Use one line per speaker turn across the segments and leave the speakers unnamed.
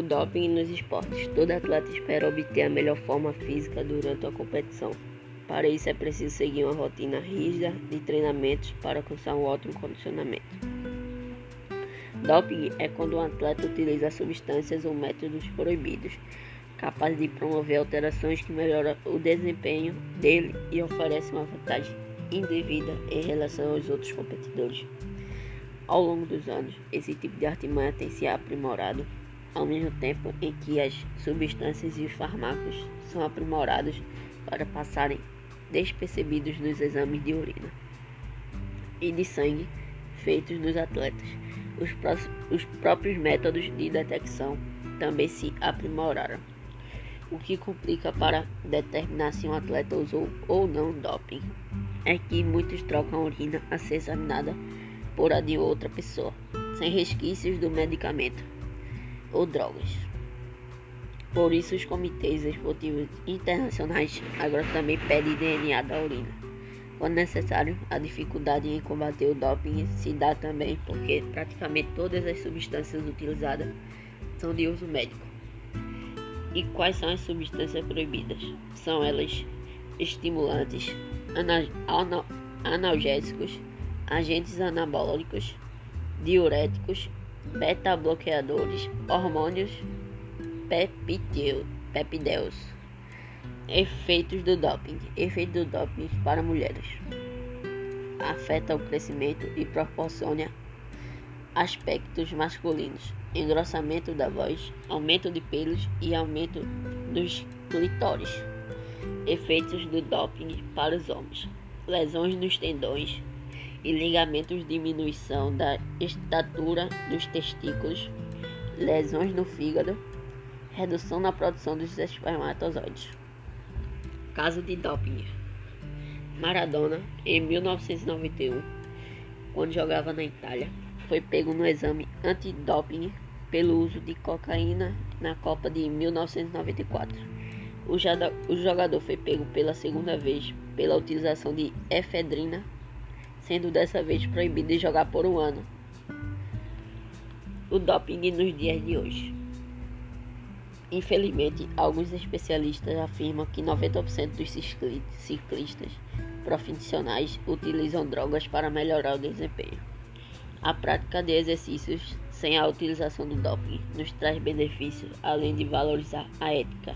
Doping nos esportes. Todo atleta espera obter a melhor forma física durante a competição. Para isso é preciso seguir uma rotina rígida de treinamentos para alcançar um ótimo condicionamento. Doping é quando um atleta utiliza substâncias ou métodos proibidos, capazes de promover alterações que melhoram o desempenho dele e oferecem uma vantagem indevida em relação aos outros competidores. Ao longo dos anos, esse tipo de artimanha tem se aprimorado, ao mesmo tempo em que as substâncias e os fármacos são aprimorados para passarem despercebidos nos exames de urina e de sangue feitos nos atletas. Os, os próprios métodos de detecção também se aprimoraram, o que complica para determinar se um atleta usou ou não doping. É que muitos trocam a urina a ser examinada por a de outra pessoa, sem resquícios do medicamento ou drogas. Por isso, os comitês esportivos internacionais agora também pedem DNA da urina. Quando necessário, a dificuldade em combater o doping se dá também porque praticamente todas as substâncias utilizadas são de uso médico. E quais são as substâncias proibidas? São elas estimulantes, analgésicos, agentes anabólicos, diuréticos, beta-bloqueadores, hormônios peptideus. Efeitos do doping. Efeito do doping para mulheres. Afeta o crescimento e proporciona aspectos masculinos, engrossamento da voz, aumento de pelos e aumento dos clitóris. Efeitos do doping para os homens: lesões nos tendões, e ligamentos, diminuição da estatura dos testículos, lesões no fígado, redução na produção dos espermatozoides. Caso de doping. Maradona, em 1991, quando jogava na Itália, foi pego no exame antidoping pelo uso de cocaína na Copa de 1994. O jogador foi pego pela segunda vez pela utilização de efedrina sendo dessa vez proibido de jogar por um ano. O doping nos dias de hoje. Infelizmente, alguns especialistas afirmam que 90% dos ciclistas profissionais utilizam drogas para melhorar o desempenho. A prática de exercícios sem a utilização do doping nos traz benefícios, além de valorizar a ética.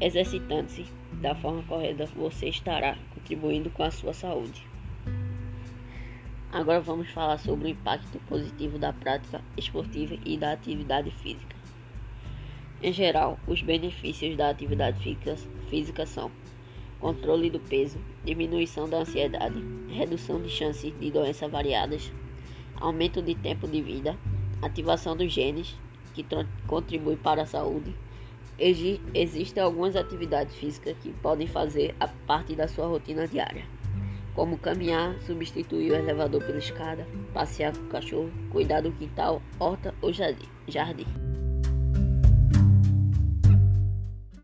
Exercitando-se da forma correta, você estará contribuindo com a sua saúde. Agora vamos falar sobre o impacto positivo da prática esportiva e da atividade física. Em geral, os benefícios da atividade física são controle do peso, diminuição da ansiedade, redução de chances de doenças variadas, aumento de tempo de vida, ativação dos genes, que contribui para a saúde. Existem algumas atividades físicas que podem fazer a parte da sua rotina diária como caminhar, substituir o elevador pela escada, passear com o cachorro, cuidar do quintal, horta ou jardim.